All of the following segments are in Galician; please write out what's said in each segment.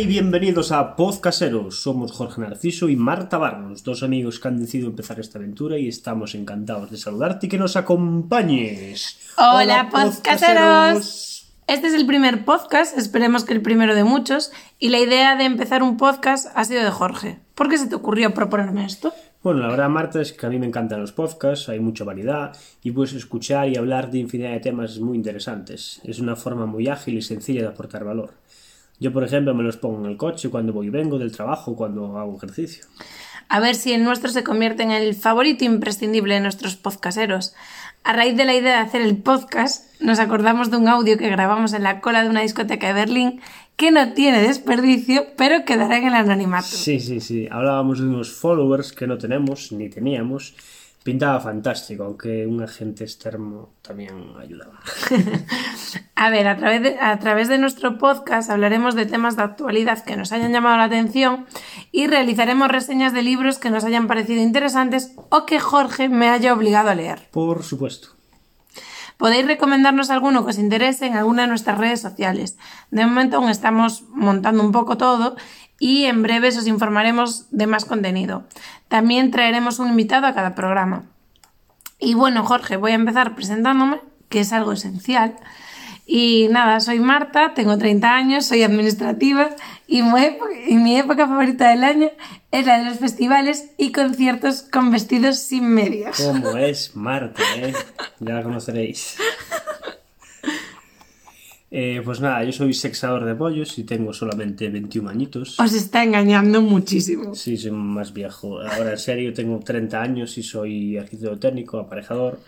y bienvenidos a Podcaseros. Somos Jorge Narciso y Marta Barros, dos amigos que han decidido empezar esta aventura y estamos encantados de saludarte y que nos acompañes. Hola, podcasteros. Este es el primer podcast, esperemos que el primero de muchos, y la idea de empezar un podcast ha sido de Jorge. ¿Por qué se te ocurrió proponerme esto? Bueno, la verdad, Marta, es que a mí me encantan los podcasts, hay mucha variedad y puedes escuchar y hablar de infinidad de temas muy interesantes. Es una forma muy ágil y sencilla de aportar valor. Yo, por ejemplo, me los pongo en el coche cuando voy y vengo del trabajo, cuando hago ejercicio. A ver si el nuestro se convierte en el favorito imprescindible de nuestros podcasteros. A raíz de la idea de hacer el podcast, nos acordamos de un audio que grabamos en la cola de una discoteca de Berlín que no tiene desperdicio, pero quedará en el anonimato. Sí, sí, sí. Hablábamos de unos followers que no tenemos ni teníamos Pintaba fantástico, aunque un agente externo también ayudaba. a ver, a través, de, a través de nuestro podcast hablaremos de temas de actualidad que nos hayan llamado la atención y realizaremos reseñas de libros que nos hayan parecido interesantes o que Jorge me haya obligado a leer. Por supuesto. Podéis recomendarnos alguno que os interese en alguna de nuestras redes sociales. De momento aún estamos montando un poco todo y en breves os informaremos de más contenido. También traeremos un invitado a cada programa. Y bueno, Jorge, voy a empezar presentándome, que es algo esencial. Y nada, soy Marta, tengo 30 años, soy administrativa y mi, época, favorita del año es la de los festivales y conciertos con vestidos sin medias. ¿Cómo es Marta? Eh? Ya la conoceréis. Eh, pues nada, yo soy sexador de pollos y tengo solamente 21 añitos. Os está engañando muchísimo. Sí, soy más viejo. Ahora en serio tengo 30 años y soy arquitecto técnico, aparejador.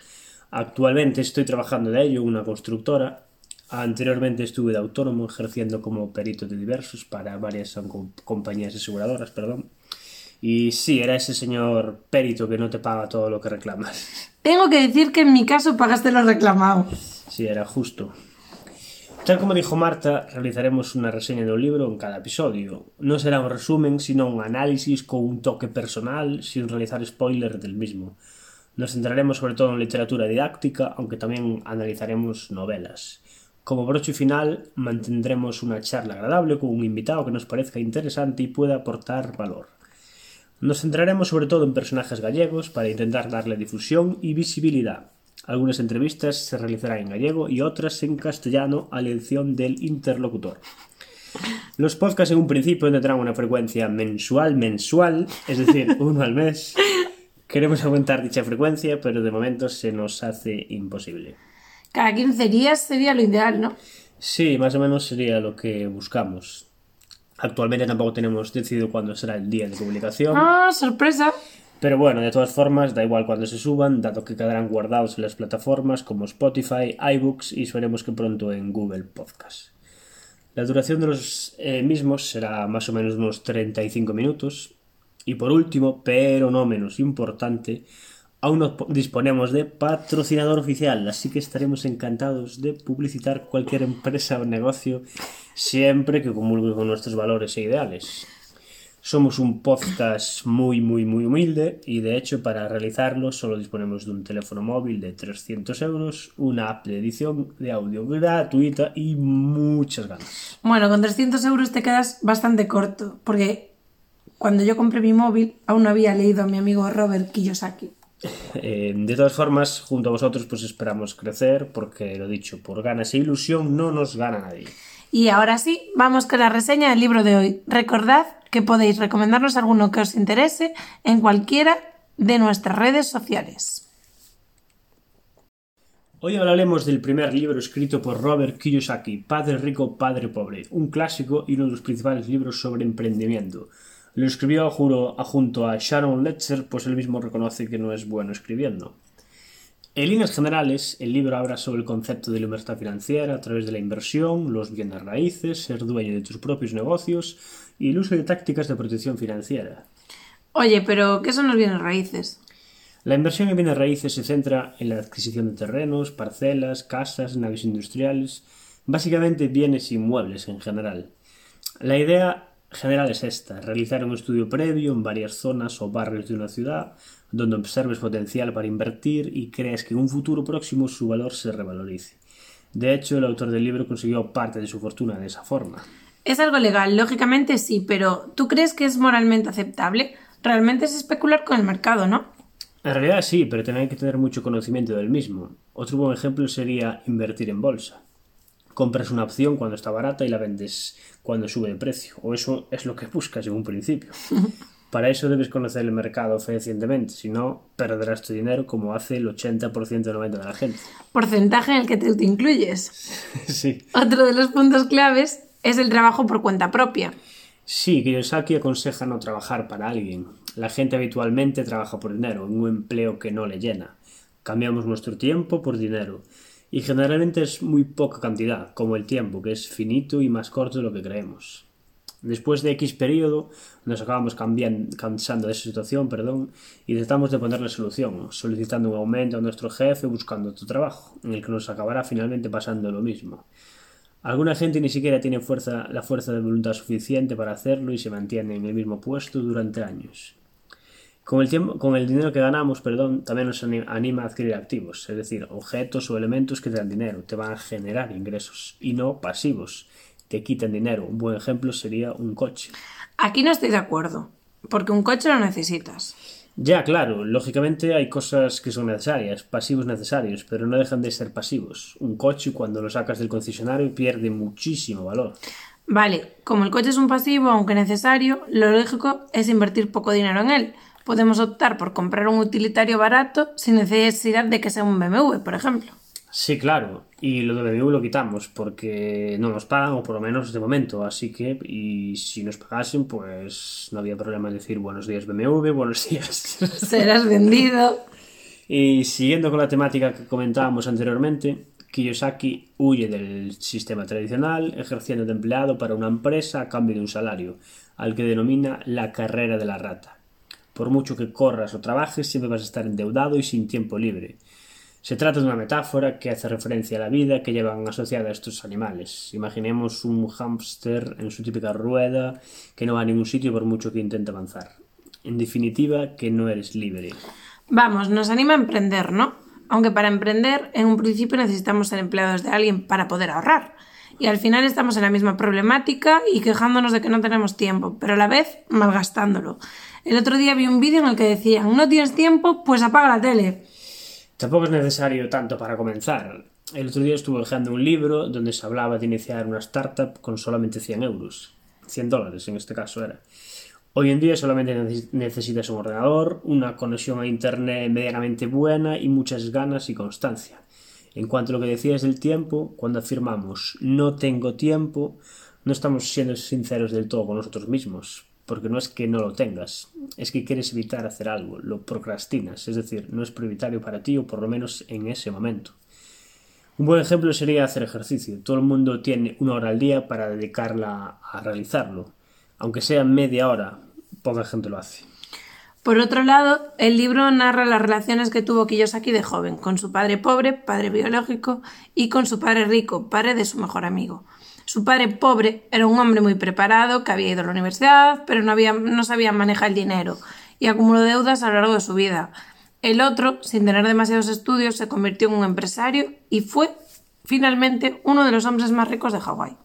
Actualmente estoy trabajando de ello una constructora. Anteriormente estuve de autónomo ejerciendo como perito de diversos para varias compañías aseguradoras, perdón. Y sí, era ese señor perito que no te paga todo lo que reclamas. Tengo que decir que en mi caso pagaste lo reclamado. Sí, era justo. Tal como dijo Marta, realizaremos unha reseña do libro en cada episodio. Non será un resumen, sino un análisis con un toque personal, sin realizar spoilers del mismo. Nos centraremos sobre todo en literatura didáctica, aunque tamén analizaremos novelas. Como broche final, mantendremos unha charla agradable con un invitado que nos parezca interesante e pueda aportar valor. Nos centraremos sobre todo en personajes gallegos para intentar darle difusión y visibilidad. Algunas entrevistas se realizarán en gallego y otras en castellano a elección del interlocutor. Los podcasts en un principio tendrán una frecuencia mensual mensual, es decir, uno al mes. Queremos aumentar dicha frecuencia, pero de momento se nos hace imposible. Cada 15 días sería lo ideal, ¿no? Sí, más o menos sería lo que buscamos. Actualmente tampoco tenemos decidido cuándo será el día de publicación. ¡Ah, sorpresa! Pero bueno, de todas formas, da igual cuando se suban, dado que quedarán guardados en las plataformas como Spotify, iBooks y esperemos que pronto en Google Podcast. La duración de los eh, mismos será más o menos unos 35 minutos. Y por último, pero no menos importante, aún no disponemos de patrocinador oficial, así que estaremos encantados de publicitar cualquier empresa o negocio siempre que comulgue con nuestros valores e ideales. Somos un podcast muy, muy, muy humilde y de hecho para realizarlo solo disponemos de un teléfono móvil de 300 euros, una app de edición de audio gratuita y muchas ganas. Bueno, con 300 euros te quedas bastante corto porque cuando yo compré mi móvil aún no había leído a mi amigo Robert Kiyosaki. Eh, de todas formas, junto a vosotros pues esperamos crecer porque lo dicho, por ganas e ilusión no nos gana nadie. Y ahora sí, vamos con la reseña del libro de hoy. Recordad que podéis recomendarnos alguno que os interese en cualquiera de nuestras redes sociales. Hoy hablaremos del primer libro escrito por Robert Kiyosaki, Padre Rico, Padre Pobre, un clásico y uno de los principales libros sobre emprendimiento. Lo escribió junto a Sharon Letzer, pues él mismo reconoce que no es bueno escribiendo. En líneas generales, el libro habla sobre el concepto de libertad financiera a través de la inversión, los bienes raíces, ser dueño de tus propios negocios y el uso de tácticas de protección financiera. Oye, pero ¿qué son los bienes raíces? La inversión en bienes raíces se centra en la adquisición de terrenos, parcelas, casas, naves industriales, básicamente bienes inmuebles en general. La idea general es esta, realizar un estudio previo en varias zonas o barrios de una ciudad donde observes potencial para invertir y crees que en un futuro próximo su valor se revalorice. De hecho, el autor del libro consiguió parte de su fortuna de esa forma. Es algo legal, lógicamente sí, pero ¿tú crees que es moralmente aceptable? Realmente es especular con el mercado, ¿no? En realidad sí, pero también hay que tener mucho conocimiento del mismo. Otro buen ejemplo sería invertir en bolsa. Compras una opción cuando está barata y la vendes cuando sube de precio, o eso es lo que buscas en un principio. Para eso debes conocer el mercado fehacientemente, si no, perderás tu dinero como hace el 80% o 90% de la gente. Porcentaje en el que tú te incluyes. sí. Otro de los puntos claves es el trabajo por cuenta propia. Sí, Kiyosaki aconseja no trabajar para alguien. La gente habitualmente trabaja por dinero, en un empleo que no le llena. Cambiamos nuestro tiempo por dinero. Y generalmente es muy poca cantidad, como el tiempo, que es finito y más corto de lo que creemos. Después de X periodo, nos acabamos cambiando, cansando de esa situación perdón, y tratamos de ponerle solución, solicitando un aumento a nuestro jefe buscando otro trabajo, en el que nos acabará finalmente pasando lo mismo. Alguna gente ni siquiera tiene fuerza, la fuerza de voluntad suficiente para hacerlo y se mantiene en el mismo puesto durante años. Con el, tiempo, con el dinero que ganamos, perdón, también nos anima a adquirir activos, es decir, objetos o elementos que te dan dinero, te van a generar ingresos y no pasivos te quitan dinero. Un buen ejemplo sería un coche. Aquí no estoy de acuerdo, porque un coche lo necesitas. Ya, claro, lógicamente hay cosas que son necesarias, pasivos necesarios, pero no dejan de ser pasivos. Un coche cuando lo sacas del concesionario pierde muchísimo valor. Vale, como el coche es un pasivo, aunque necesario, lo lógico es invertir poco dinero en él. Podemos optar por comprar un utilitario barato sin necesidad de que sea un BMW, por ejemplo. Sí, claro. Y lo de BMW lo quitamos porque no nos pagan, o por lo menos de momento. Así que, y si nos pagasen, pues no había problema en decir buenos días BMW, buenos días. Serás vendido. Y siguiendo con la temática que comentábamos anteriormente, Kiyosaki huye del sistema tradicional, ejerciendo de empleado para una empresa a cambio de un salario, al que denomina la carrera de la rata. Por mucho que corras o trabajes, siempre vas a estar endeudado y sin tiempo libre. Se trata de una metáfora que hace referencia a la vida que llevan asociada a estos animales. Imaginemos un hámster en su típica rueda que no va a ningún sitio por mucho que intente avanzar. En definitiva, que no eres libre. Vamos, nos anima a emprender, ¿no? Aunque para emprender, en un principio necesitamos ser empleados de alguien para poder ahorrar. Y al final estamos en la misma problemática y quejándonos de que no tenemos tiempo, pero a la vez malgastándolo. El otro día vi un vídeo en el que decían, no tienes tiempo, pues apaga la tele. Tampoco es necesario tanto para comenzar. El otro día estuve leyendo un libro donde se hablaba de iniciar una startup con solamente 100 euros. 100 dólares en este caso era. Hoy en día solamente necesitas un ordenador, una conexión a internet medianamente buena y muchas ganas y constancia. En cuanto a lo que decías del tiempo, cuando afirmamos no tengo tiempo, no estamos siendo sinceros del todo con nosotros mismos, porque no es que no lo tengas, es que quieres evitar hacer algo, lo procrastinas, es decir, no es prioritario para ti o por lo menos en ese momento. Un buen ejemplo sería hacer ejercicio. Todo el mundo tiene una hora al día para dedicarla a realizarlo. Aunque sea media hora, poca gente lo hace. Por otro lado, el libro narra las relaciones que tuvo Kiyosaki de joven, con su padre pobre, padre biológico, y con su padre rico, padre de su mejor amigo. Su padre pobre era un hombre muy preparado que había ido a la universidad, pero no, había, no sabía manejar el dinero y acumuló deudas a lo largo de su vida. El otro, sin tener demasiados estudios, se convirtió en un empresario y fue finalmente uno de los hombres más ricos de Hawái.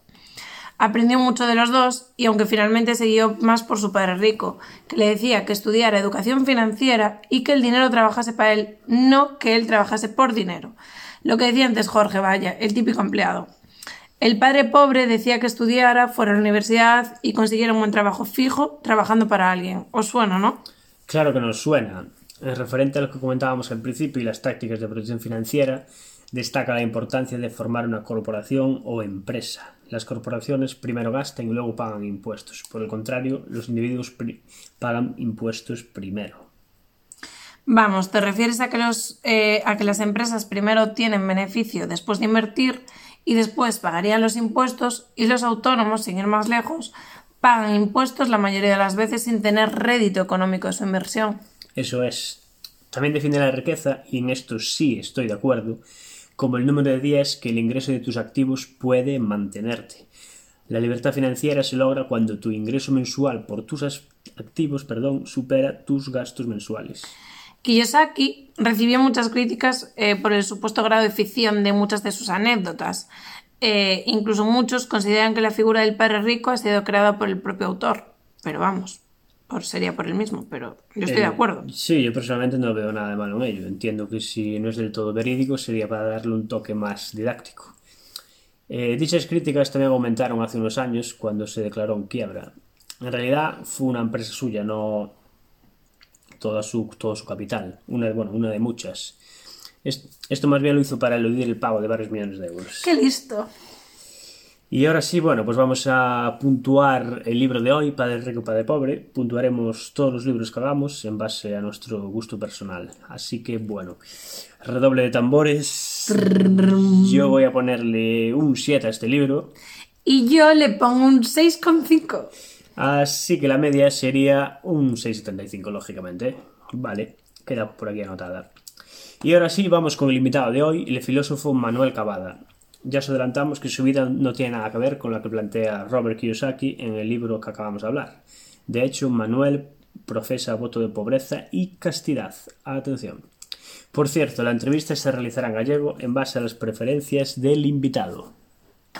Aprendió mucho de los dos y aunque finalmente se guió más por su padre rico, que le decía que estudiara educación financiera y que el dinero trabajase para él, no que él trabajase por dinero. Lo que decía antes Jorge Vaya, el típico empleado. El padre pobre decía que estudiara, fuera a la universidad y consiguiera un buen trabajo fijo trabajando para alguien. ¿Os suena, no? Claro que nos suena. En referente a lo que comentábamos al principio y las tácticas de protección financiera, destaca la importancia de formar una corporación o empresa. Las corporaciones primero gastan y luego pagan impuestos. Por el contrario, los individuos pagan impuestos primero. Vamos, ¿te refieres a que, los, eh, a que las empresas primero tienen beneficio después de invertir y después pagarían los impuestos y los autónomos, sin ir más lejos, pagan impuestos la mayoría de las veces sin tener rédito económico de su inversión. Eso es. También define la riqueza, y en esto sí estoy de acuerdo, como el número de días que el ingreso de tus activos puede mantenerte. La libertad financiera se logra cuando tu ingreso mensual por tus activos perdón, supera tus gastos mensuales. Kiyosaki recibió muchas críticas eh, por el supuesto grado de ficción de muchas de sus anécdotas. Eh, incluso muchos consideran que la figura del padre rico ha sido creada por el propio autor. Pero vamos, por, sería por el mismo, pero yo estoy de Eh, acuerdo. Sí, yo personalmente no veo nada de malo en ello. Entiendo que si no es del todo verídico sería para darle un toque más didáctico. Eh, dichas críticas también aumentaron hace unos años cuando se declaró en quiebra. En realidad fue una empresa suya, no toda su, todo su capital. Una, bueno, una de muchas. Es- Esto más bien lo hizo para eludir el pago de varios millones de euros. ¡Qué listo! Y ahora sí, bueno, pues vamos a puntuar el libro de hoy, Padre Rico, Padre Pobre. Puntuaremos todos los libros que hagamos en base a nuestro gusto personal. Así que, bueno, redoble de tambores. Yo voy a ponerle un 7 a este libro. Y yo le pongo un 6,5. Así que la media sería un 6,75, lógicamente. Vale, queda por aquí anotada. Y ahora sí, vamos con el invitado de hoy, el filósofo Manuel Cavada. Ya os adelantamos que su vida no tiene nada que ver con la que plantea Robert Kiyosaki en el libro que acabamos de hablar. De hecho, Manuel profesa voto de pobreza y castidad. Atención. Por cierto, la entrevista se realizará en gallego en base a las preferencias del invitado.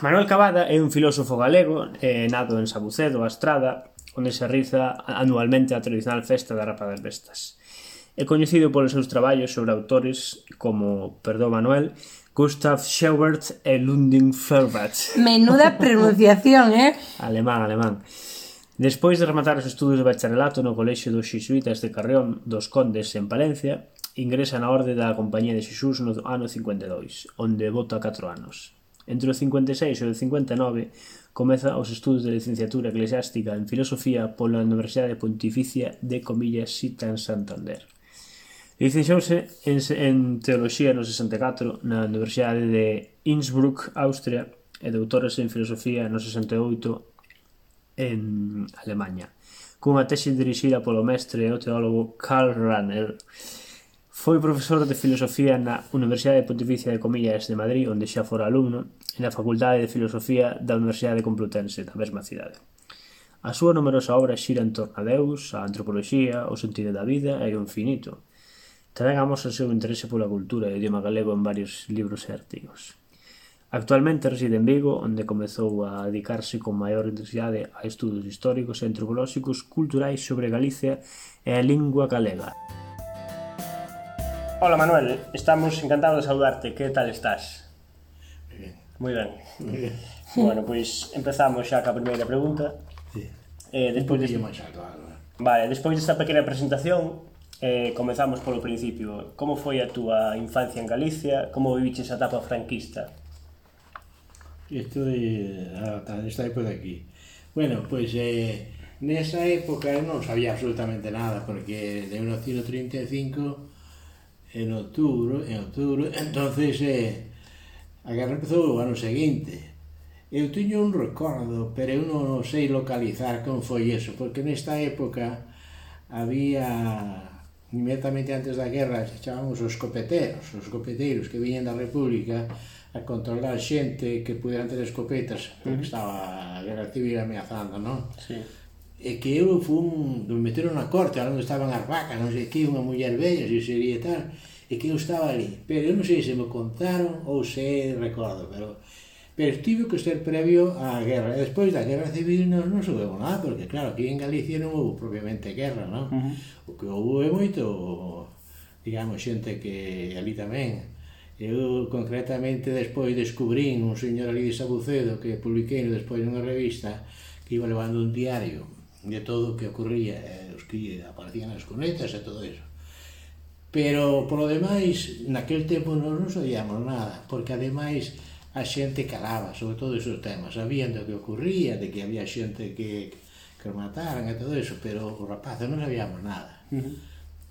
Manuel Cavada é un filósofo galego eh, nado en Sabucedo, a Estrada, onde se realiza anualmente a tradicional festa da Rapa das Bestas. É coñecido polos seus traballos sobre autores como, perdón Manuel, Gustav Schubert e Ludwig Feuerbach. Menuda pronunciación, eh? Alemán, alemán. Despois de rematar os estudos de bacharelato no Colexio dos Xisuitas de Carrión dos Condes en Palencia, ingresa na orde da Compañía de Xisús no ano 52, onde vota 4 anos. Entre o 56 e o 59 comeza os estudos de licenciatura eclesiástica en Filosofía pola Universidade Pontificia de Comillas Sitan Santander. Licenciouse en, en Teoloxía no 64 na Universidade de Innsbruck, Austria, e doutores en Filosofía no 68 en Alemanha. Cunha tese dirixida polo mestre e o teólogo Karl Rahner. Foi profesor de Filosofía na Universidade Pontificia de Comillas de Madrid, onde xa fora alumno, e na Facultade de Filosofía da Universidade Complutense, da mesma cidade. A súa numerosa obra xira en torno a Deus, a antropoloxía, o sentido da vida e o infinito, Tamén amosa o seu interese pola cultura e o idioma galego en varios libros e artigos. Actualmente reside en Vigo, onde comezou a dedicarse con maior intensidade a estudos históricos e antropolóxicos culturais sobre Galicia e a lingua galega. Hola Manuel, estamos encantados de saudarte. Que tal estás? Moi ben. Ben. bueno, pois empezamos xa ca primeira pregunta. Sí. Eh, despois de... máis alto, Vale, despois desta pequena presentación, Eh, comezamos polo principio. Como foi a túa infancia en Galicia? Como viviches a etapa franquista? Isto de ata esta época aquí. Bueno, pois pues, eh, nesa época eu non sabía absolutamente nada porque de 1935 en outubro, en outubro, entonces eh, a guerra empezou o ano seguinte. Eu tiño un recordo, pero eu non sei localizar como foi eso, porque nesta época había inmediatamente antes da guerra se chamamos os escopeteros, os escopeteiros que viñen da República a controlar xente que puderan ter escopetas porque uh -huh. estaba a guerra civil ameazando, non? Sí. E que eu fun, me meteron na corte, onde estaban as vacas, non sei que, unha muller bella, se sería tal, e que eu estaba ali. Pero eu non sei se me contaron ou se recordo, pero pero tivo que ser previo á guerra. E despois da guerra civil non, non soubeu nada, porque claro, aquí en Galicia non houve propiamente guerra, non? Uh -huh. O que houve moito, digamos, xente que ali tamén, Eu concretamente despois descubrín un señor ali de Sabucedo que publiquei despois nunha revista que iba levando un diario de todo o que ocurría, eh, os que aparecían as cunetas e todo eso. Pero polo demais, naquel tempo non nos oíamos nada, porque ademais a xente calaba, sobre todo esos temas, sabían do que ocurría, de que había xente que, que mataran e todo eso, pero os rapaces non sabíamos nada. Uh -huh.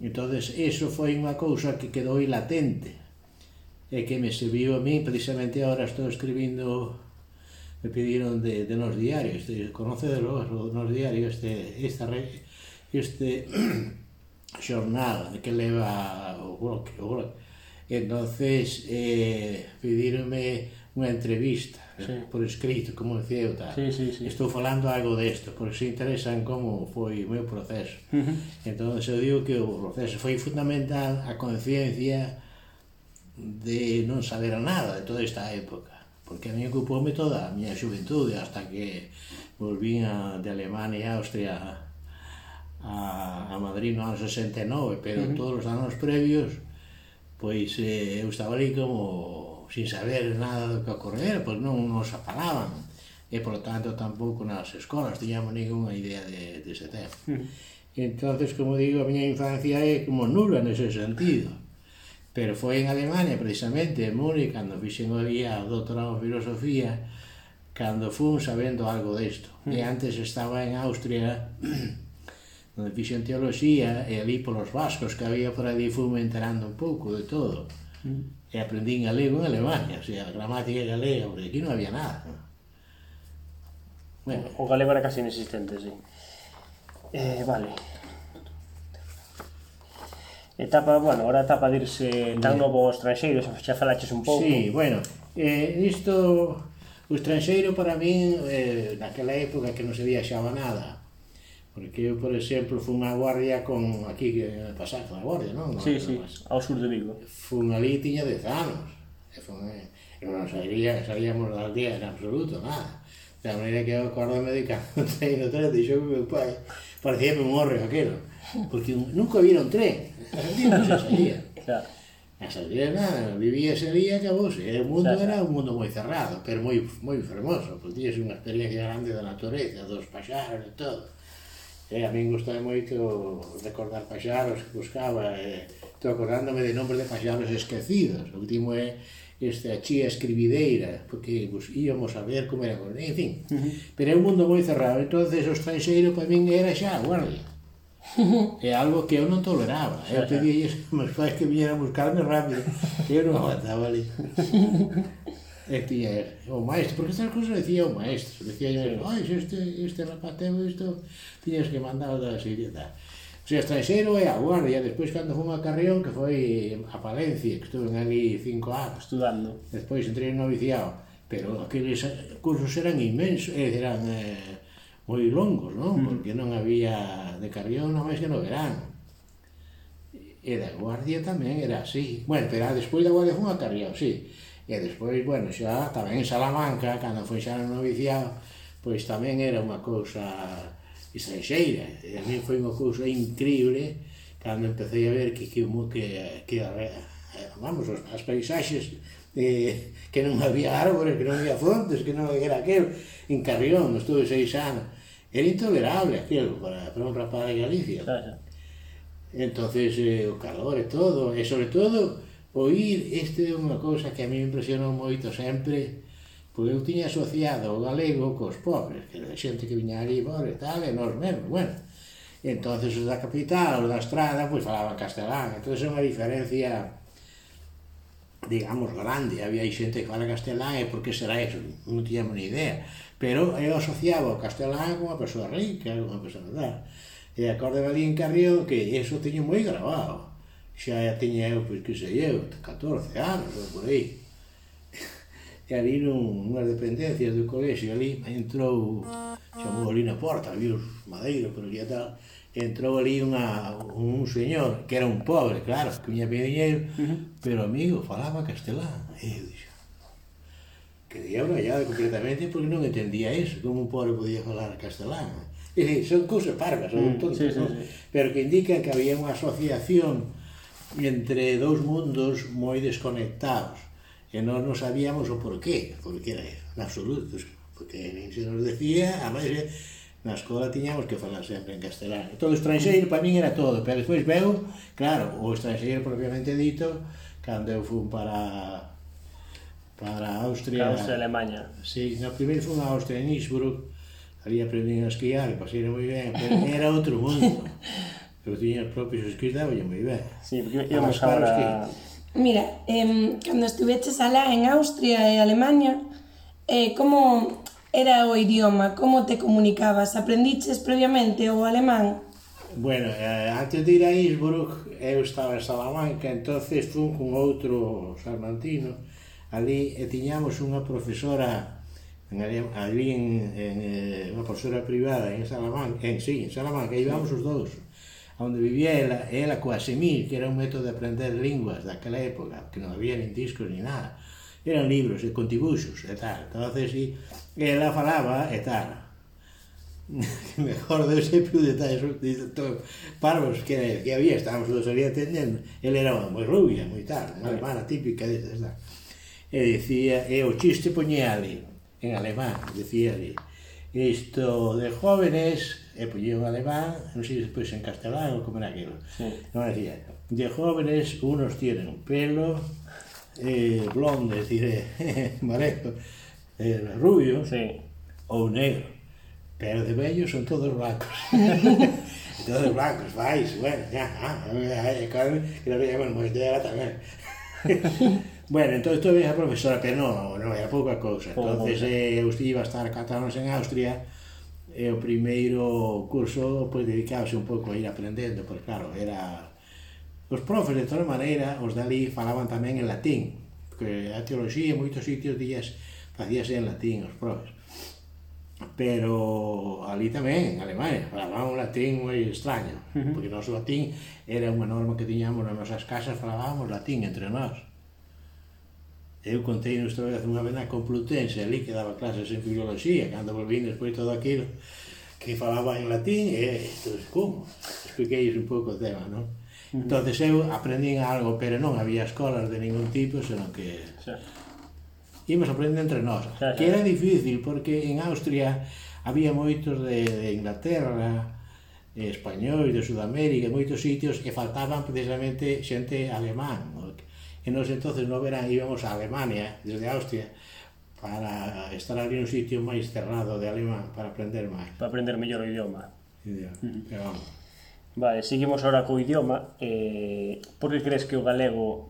entonces eso foi unha cousa que quedou aí latente, e que me serviu a mí, precisamente ahora estou escribindo me pidieron de, de nos diarios, de, conoce de los, nos diarios este, esta este xornal que leva o bloque, o bloque. Entonces, eh, pidíronme unha entrevista eh, sí. por escrito, como decía eu tal. Sí, sí, sí. Estou falando algo desto, porque se interesan como foi o meu proceso. Entón, eu digo que o proceso foi fundamental a conciencia de non saber nada de toda esta época porque a mí ocupoume toda a miña xuventude hasta que volvín a, de Alemania e Austria a, a Madrid no ano 69 pero uh -huh. todos os anos previos pois eh, eu estaba ali como sin saber nada do que ocorrer, pois non nos apalaban. e por tanto tampouco nas escolas tiñamos ninguna idea de, de ese tema. Mm. Entonces, como digo, a miña infancia é como nula nese sentido. Pero foi en Alemania, precisamente, en Múnich, cando fixen o día o doutorado en filosofía, cando fun sabendo algo desto. Mm. E hmm. antes estaba en Austria, onde fixen teoloxía, e ali polos vascos que había por ali fun enterando un pouco de todo. Mm e aprendín galego en Alemania, o sea, a gramática galega, porque aquí non había nada. Bueno. O galego era casi inexistente, sí. Eh, vale. Etapa, bueno, ahora etapa de irse tan novo ao estranxeiro, xa falaches un pouco. Sí, bueno, eh, isto, o estranxeiro para min, eh, naquela época que non se viaxaba nada, Porque eu, por exemplo, fun a guardia con aquí que pasaxe a guardia, non? Sí, sí, ao sur de Vigo. Fun ali tiña 10 anos. E fun, eh, eu non sabía, sabíamos da aldea en absoluto, nada. Da maneira que eu acordame de cando tren o tren, dixo que meu pai parecía un morre aquello. Porque nunca vira un tren. Non se sabía. Claro. As aldeas nada, vivía ese día e vos, O mundo claro. era un mundo moi cerrado, pero moi moi fermoso, porque tiñes unha experiencia grande da natureza, dos paxaros e todo E a min gustaba moito recordar paxaros que buscaba, e estou acordándome de nombres de paxaros esquecidos. O último é este, a chía escribideira, porque pues, íamos a ver como era, en fin. Uh -huh. Pero é un mundo moi cerrado, entonces o estranxeiro para min era xa, guardia. É algo que eu non toleraba. Eu pedía a meus pais que viñeran a buscarme rápido, que eu non aguantaba ali. E ti, o maestro, porque estas cousas decía o maestro, decía eu, oi, este, este rapaz teu isto, tiñas que mandar da Siria, tal. O sea, estranxero e a guardia, despois cando fun a Carrión, que foi a Palencia, que estuve ali cinco anos. Estudando. Despois entrei no noviciado, pero aqueles cursos eran inmensos, eran eh, moi longos, non? Mm. Porque non había de Carrión, non máis que no verano. E da guardia tamén era así. Bueno, pero despois da guardia foi a Carrión, sí. E despois, bueno, xa tamén en Salamanca, cando foi xa no noviciado, pois tamén era unha cousa estranxeira. E a mí foi unha cousa increíble cando empecé a ver que que que, que eh, vamos, as paisaxes eh, que non había árbores, que non había fontes, que non era aquel, en Carrión, estuve seis anos. Era intolerable aquilo para, para un rapaz de Galicia. Claro. Entonces, eh, o calor e todo, e sobre todo, oír este é unha cousa que a mí me impresionou moito sempre, porque eu tiña asociado o galego cos pobres, que era xente que viña ali, pobre, tal, e nos mesmos, bueno. E entonces os da capital, os da estrada, pois falaban castelán, entonces é unha diferencia digamos, grande, había xente que fala castelán e por que será eso, non tiñamos ni idea. Pero eu asociaba o castelán con unha persoa rica, con unha persoa tal. E acorde Valín Carrión que eso teño moi grabado Xa tiña eu, pois que sei eu, 14 anos, ou por aí. E ali nun, unhas dependencias do colexio ali, entrou, chamou ali na porta, ali os madeiros, por ali tal, entrou ali unha, un señor, que era un pobre, claro, que viña pedir dinheiro, uh -huh. pero amigo, falaba castelán. E eu dixo, que diablo allá completamente, porque non entendía eso, como un pobre podía falar castelán. E, son cousas parvas, son mm, tontos, sí, sí, sí. pero que indican que había unha asociación entre dous mundos moi desconectados e non nos sabíamos o porqué, porque era en absoluto, porque nin se nos decía, a máis eh, na escola tiñamos que falar sempre en castelano. Entón, todo estranxeiro para min era todo, pero despois veo, claro, o estranxeiro propiamente dito, cando eu fui para para Austria. Para Austria, Alemanha. Sí, no primeiro fui a Austria, en Innsbruck, ali aprendín a esquiar, pasei moi ben, pero era outro mundo. pero tiña propia escrita, oye, moi ben. Sí, porque íamos agora... Que... Mira, eh, cando estuveches alá en Austria e Alemania, eh, como era o idioma? Como te comunicabas? Aprendiches previamente o alemán? Bueno, eh, antes de ir a Innsbruck, eu estaba en Salamanca, entonces fun con outro salmantino, ali e tiñamos unha profesora en, ali en, en, en unha profesora privada en Salamanca, en, sí, en Salamanca, íbamos os dous onde vivía ela, ela coa Semir, que era un método de aprender linguas daquela época, que non había nin discos ni nada. Eran libros e con dibuxos e tal. Entonces, e ela falaba e tal. que mejor de sempre de tais parvos que, que había, estábamos todos ali atendendo. Ele era moi rubia, moi tal, unha alemana típica de De e dicía, e o chiste poñía ali, en alemán, dicía ali, isto de jóvenes Eh, e poñía un alemán, non sei despois en castelán ou como era aquilo. Sí. Non decía, de jóvenes unos tienen pelo eh, blonde, dire, marejo, eh, rubio sí. ou negro. Pero de vellos son todos blancos. todos blancos, vais, bueno, ya, ah, claro, que la veíamos moi dela tamén. bueno, entón estou ben a profesora, pero non, non era pouca cousa. Entonces, eh, eu iba a estar catalanos en Austria, e o primeiro curso pois dedicábase un pouco a ir aprendendo, porque claro, era os profes de toda maneira, os dali falaban tamén en latín, porque a teoloxía en moitos sitios días facíase en latín os profes. Pero ali tamén, en Alemania, falaban un latín moi extraño, uh -huh. porque o noso latín era unha norma que tiñamos nas nosas casas, falábamos latín entre nós. Eu contei nos vez unha vez na Complutense, ali que daba clases en filoloxía, cando volvín despois todo aquilo, que falaba en latín, e, entón, como? Expliquei un pouco o tema, non? Uh -huh. Entonces eu aprendín algo, pero non había escolas de ningún tipo, senón que... Sí. Imos aprendendo entre nós, sí, que era difícil, porque en Austria había moitos de, de Inglaterra, español de Sudamérica, moitos sitios que faltaban precisamente xente alemán, Y nos entonces no verán, íbamos a Alemania, desde Austria, para estar ali un sitio máis cerrado de alemán, para aprender máis. Para aprender mellor o idioma. Idioma, mm. -hmm. vamos. Vale, seguimos ahora co idioma. Eh, por que crees que o galego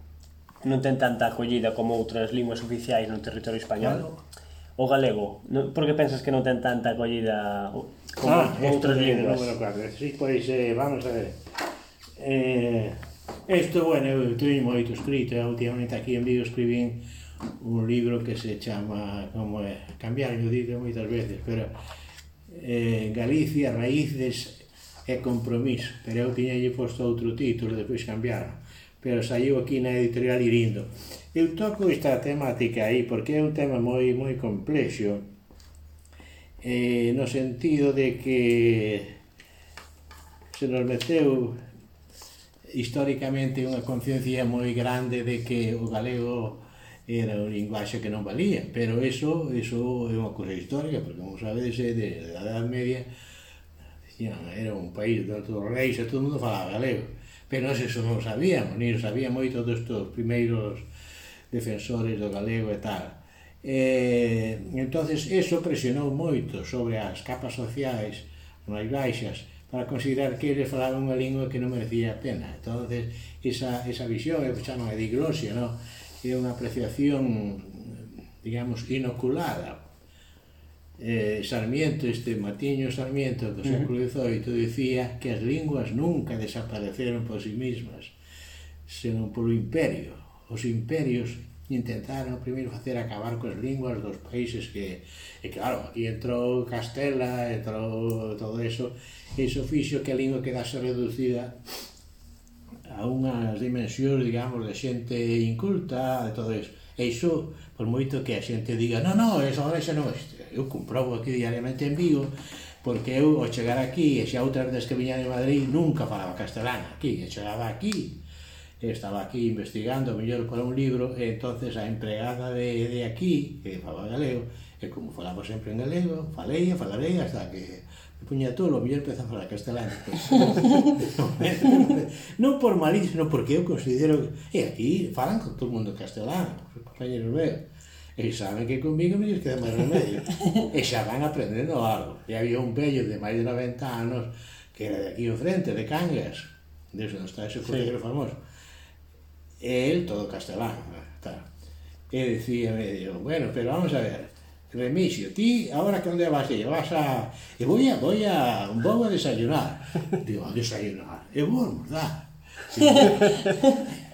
non ten tanta acollida como outras linguas oficiais no territorio español? Claro. O galego, no, por que pensas que non ten tanta acollida como ah, outras linguas? Número 4. Sí, pois, eh, vamos a ver. Eh, Isto, bueno, eu teño moito escrito, eu últimamente aquí en Vigo escribín un libro que se chama, como é, cambiar, eu dito moitas veces, pero eh, Galicia, raíces e compromiso, pero eu tiñalle posto outro título, depois cambiaron, pero saiu aquí na editorial Irindo. Eu toco esta temática aí porque é un tema moi moi complexo, eh, no sentido de que se nos meteu históricamente unha conciencia moi grande de que o galego era un linguaxe que non valía, pero eso, eso é unha cousa histórica, porque como sabedes, de a Edad Media era un país dos reis e todo o mundo falaba galego, pero nós eso non sabíamos, ni sabía moito destos primeiros defensores do galego e tal. E, entonces eso presionou moito sobre as capas sociais máis baixas, para considerar que eles falaban unha lingua que non merecía a pena. entonces esa, esa visión, é que chaman de diglosia, no? é unha apreciación, digamos, inoculada. Eh, Sarmiento, este Matiño Sarmiento do século XVIII, dicía que as linguas nunca desapareceron por sí mismas, senón polo imperio. Os imperios intentaron primeiro facer acabar coas linguas dos países que, e claro, aquí entrou Castela, entrou todo eso, e iso fixo que a lingua quedase reducida a unhas dimensións, digamos, de xente inculta, de todo eso. E iso, por moito que a xente diga, non, non, esa hora xa non existe. Eu comprobo aquí diariamente en Vigo, porque eu, ao chegar aquí, e xa outras veces que viña de Madrid, nunca falaba castelán aquí, e chegaba aquí, estaba aquí investigando, mellor para un libro, e entonces a empregada de, de aquí, que falaba galego, e como falamos sempre en galego, falei e falarei hasta que me puña o mellor empeza a falar castelán. Pues, non por malicia, non porque eu considero que eh, aquí falan con todo mundo castelán, os compañeros meus. E saben que comigo me lles queda máis remedio. e xa van aprendendo algo. E había un vello de máis de 90 anos que era de aquí enfrente, de Cangas, de onde está ese fotógrafo sí. famoso E el todo castelán, claro. E dicíame, digo, bueno, pero vamos a ver, Remixio, ti agora que onde vas ir? Vas a... E voy a, voi a, vou a desayunar. Digo, a desayunar. E vou a almorzar.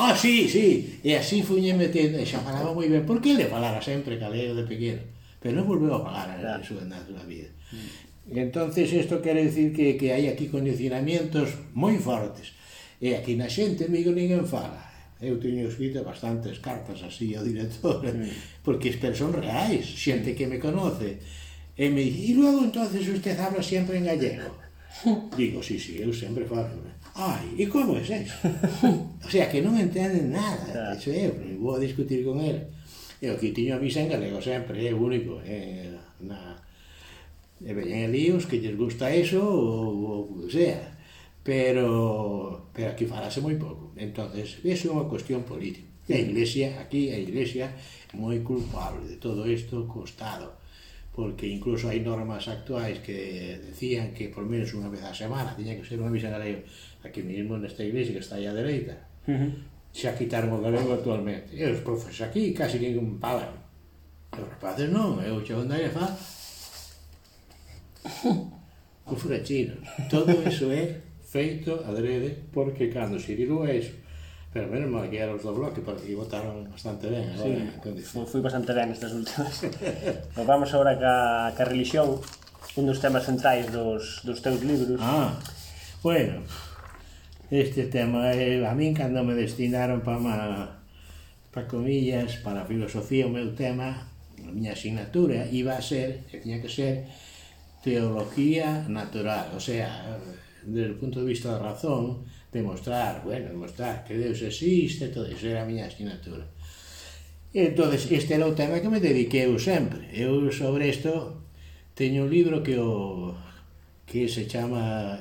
Ah, sí, sí. E así fuñe metendo, e xa falaba moi ben. Por que le falara sempre galego de pequeno? Pero non volveu a falar eh, claro. en súa súa vida. Mm. Entonces, isto quere decir que, que hai aquí condicionamientos moi fortes. E aquí na xente, amigo, ninguén fala. Eu teño escrito bastantes cartas así ao director, eh, porque porque son reais, xente que me conoce. E me dice, e luego entonces usted habla siempre en gallego. Digo, sí, sí, eu sempre falo. Ai, e como é es eso? o sea, que non entenden nada. Claro. Eso é, vou a discutir con ele. E o que tiño a misa en galego sempre, é único. É, na... E veñen ali os que lles gusta eso, ou o que sea pero, pero aquí falase moi pouco. entonces eso é unha cuestión política. E a Iglesia, aquí a Iglesia é moi culpable de todo isto co Estado, porque incluso hai normas actuais que decían que por menos unha vez a semana tiña que ser unha misa en galego. Aquí mesmo nesta iglesia que está aí á dereita, uh -huh. xa quitaron o galego actualmente. E os profes aquí casi que pagan. Os rapaces non, eu xa onda e fa... Cufrachinos. Todo iso é feito adrede porque cando se dirigou a iso pero menos mal que eran os do bloque porque votaron bastante ben sí, fui, fui bastante ben estas últimas pues pois vamos agora ca, ca religión un dos temas centrais dos, dos teus libros. Ah, bueno este tema eh, a min cando me destinaron para ma, para comillas para a filosofía o meu tema a miña asignatura iba a ser, que tiña que ser teología natural, o sea, desde o punto de vista da razón, demostrar, bueno, demostrar que Deus existe, todo iso era a miña asignatura. E, entón, este era o tema que me dediquei eu sempre. Eu sobre isto teño un libro que o que se chama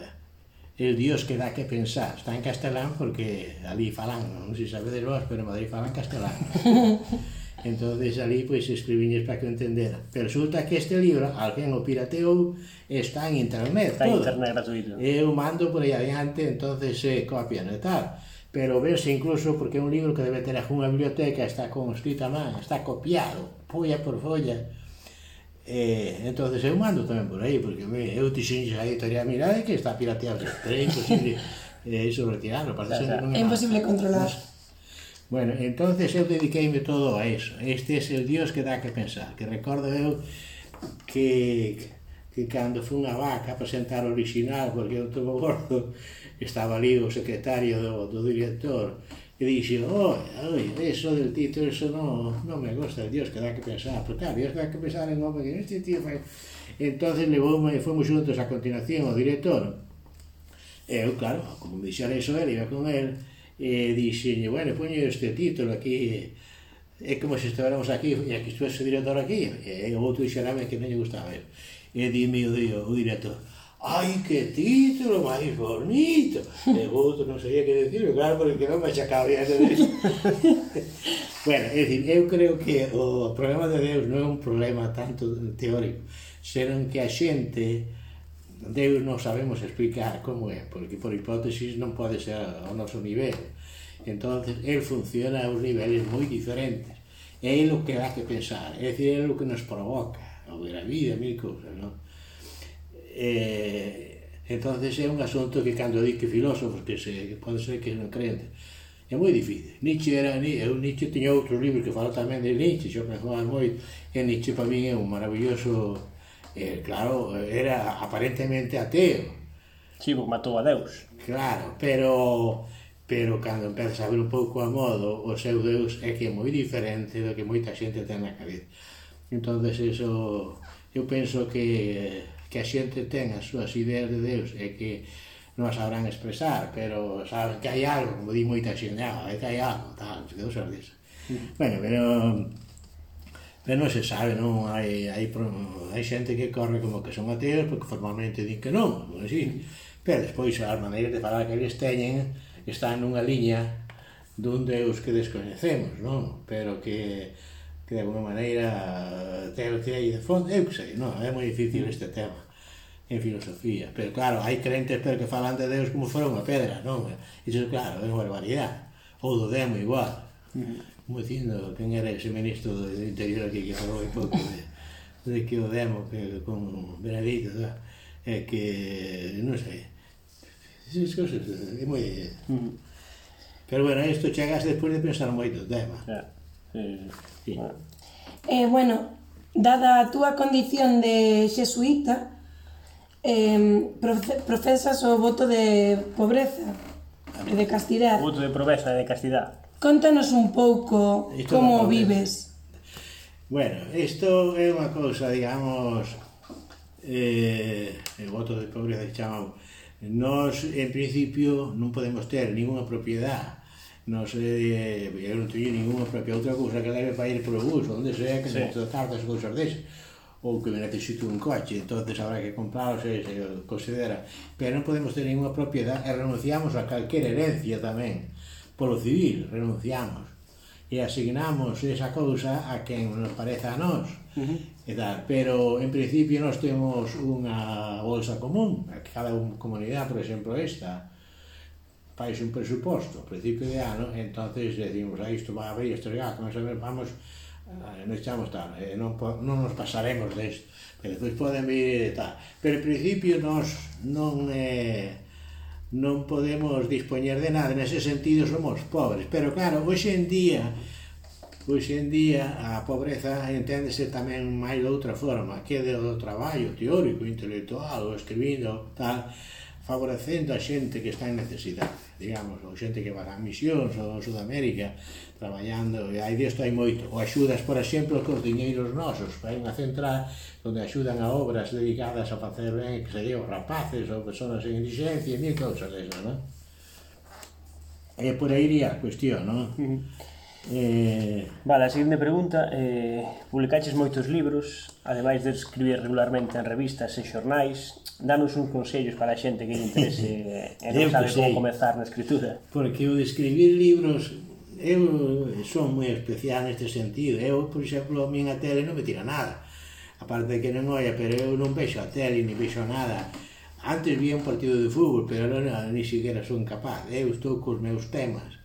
El Dios que dá que pensar. Está en castelán porque ali falan, non sei se sabedes vos, pero en Madrid falan castelán. Entonces ali pois escribiñes para que o entendera. Pero resulta que este libro, alguén o pirateou, está en internet. Está en internet gratuito. Eu mando por aí adiante, entonces eh, copian e tal. Pero verse incluso porque é un libro que debe ter unha biblioteca, está conscrita a man, está copiado, folla por folla. Eh, entonces eu mando tamén por aí, porque me, eu tixinxe a editorial mirade que está pirateado, pero é imposible eh, iso retirarlo, parece que non é É imposible controlar. Mas, Bueno, entonces eu dediqueime todo a eso. Este é es o Dios que dá que pensar. Que recordo eu que, que cando fui unha vaca a presentar o original, porque eu tomo gordo, estaba ali o secretario do, do director, e dixe, oi, oi, eso del título, eso no, no me gusta, Dios que dá que pensar. Porque claro, Dios dá que pensar en home que este tío fai... Entonces levoume, fomos juntos a continuación o director. Eu, claro, como me dixera eso, ele iba con ele, e dixenlle, bueno, poño este título aquí, é como se estivéramos aquí, e aquí estuese o director aquí, e o outro dixerame que non lle gustaba eu. E dime o, o director, ai, que título máis bonito, e o outro non sabía que decir, claro, porque non me achacaba de eso. bueno, é dicir, eu creo que o problema de Deus non é un problema tanto teórico, senón que a xente, Deus non sabemos explicar como é, porque por hipótesis non pode ser ao noso nivel. entonces el funciona a uns niveles moi diferentes. É el o que dá que pensar, é dicir, é o que nos provoca, o ver a vida, mil cousas, non? Eh, entonces é un asunto que cando di que filósofos que se que pode ser que non crentes, é moi difícil. Nietzsche era, eu Nietzsche tiña outros libros que fala tamén de Nietzsche, xo me moi, e Nietzsche para mí é un maravilloso eh, claro, era aparentemente ateo. Sí, porque matou a Deus. Claro, pero pero cando empezas a ver un pouco a modo, o seu Deus é que é moi diferente do que moita xente ten na cabeza. Entón, eso, eu penso que, que a xente ten as súas ideas de Deus e que non sabrán expresar, pero saben que hai algo, como di moita xente, ah, é que hai algo, tal, Deus é disso. Mm. Bueno, pero Pero non se sabe, non hai, hai, hai xente que corre como que son ateos porque formalmente din que non, non así. Pero despois as maneiras de falar que eles teñen están nunha liña dun Deus que descoñecemos, non? Pero que que de alguma maneira ter o que hai de fondo, eu que sei, non, é moi difícil este tema en filosofía, pero claro, hai crentes pero que falan de Deus como fora unha pedra, non? Iso, claro, é unha barbaridade, ou do demo igual, mm como dicindo quen era ese ministro do interior aquí que falou hai pouco de, de que o demo que, con Benedito da, é que non sei esas cousas é moi mm. pero bueno, isto chegas despois de pensar moito o tema yeah. sí. sí. Eh, bueno, dada a túa condición de xesuíta eh, profesas o voto de pobreza e de castidade. Voto de pobreza e de castidade. Contanos un pouco isto como no vives. Bueno, isto é unha cousa, digamos, eh, o voto de pobreza de chamou. Nos, en principio, non podemos ter ninguna propiedade Nos, eh, eu non teño ninguna propia outra cousa que leve para ir pro bus, onde sea que sí. non tratar cousas desas ou que me necesito un coche, entonces habrá que comprar, se, se considera. Pero non podemos ter ninguna propiedade e renunciamos a calquer herencia tamén polo civil, renunciamos e asignamos esa cousa a quen nos pareza a nós. Uh -huh. e tal. Pero, en principio, nós temos unha bolsa común, a cada comunidade, por exemplo, esta, faz un presuposto a principio de ano, entonces decimos, a isto va a abrir estes gastos, vamos, eh, non echamos tal, eh, non, non nos pasaremos desto, pero despois poden vir e tal. Pero, en principio, nós non... Eh, non podemos dispoñer de nada, nese sentido somos pobres, pero claro, hoxe en día hoxe en día a pobreza enténdese tamén máis de outra forma, que é do traballo teórico, intelectual, escribindo, tal, favorecendo a xente que está en necesidade, digamos, ou xente que va a misións ou Sudamérica, traballando, e aí disto hai moito, ou axudas, por exemplo, cos diñeiros nosos, hai unha central onde axudan a obras dedicadas a facer ben, que se os rapaces, ou persoas en indigencia, e mil cousas desas, non? E por aí iría a cuestión, non? Eh... Vale, a seguinte pregunta eh, Publicaches moitos libros Ademais de escribir regularmente en revistas e xornais. Danos uns consellos para a xente que lle interese E non sabe como comezar na escritura. Porque o de escribir libros eu eh, son moi especial neste sentido. Eu, por exemplo, a min a tele non me tira nada. A parte de que non olla, pero eu non vexo a tele, ni vexo nada. Antes vi un partido de fútbol, pero non, ni siquiera son capaz. Eu estou cos meus temas.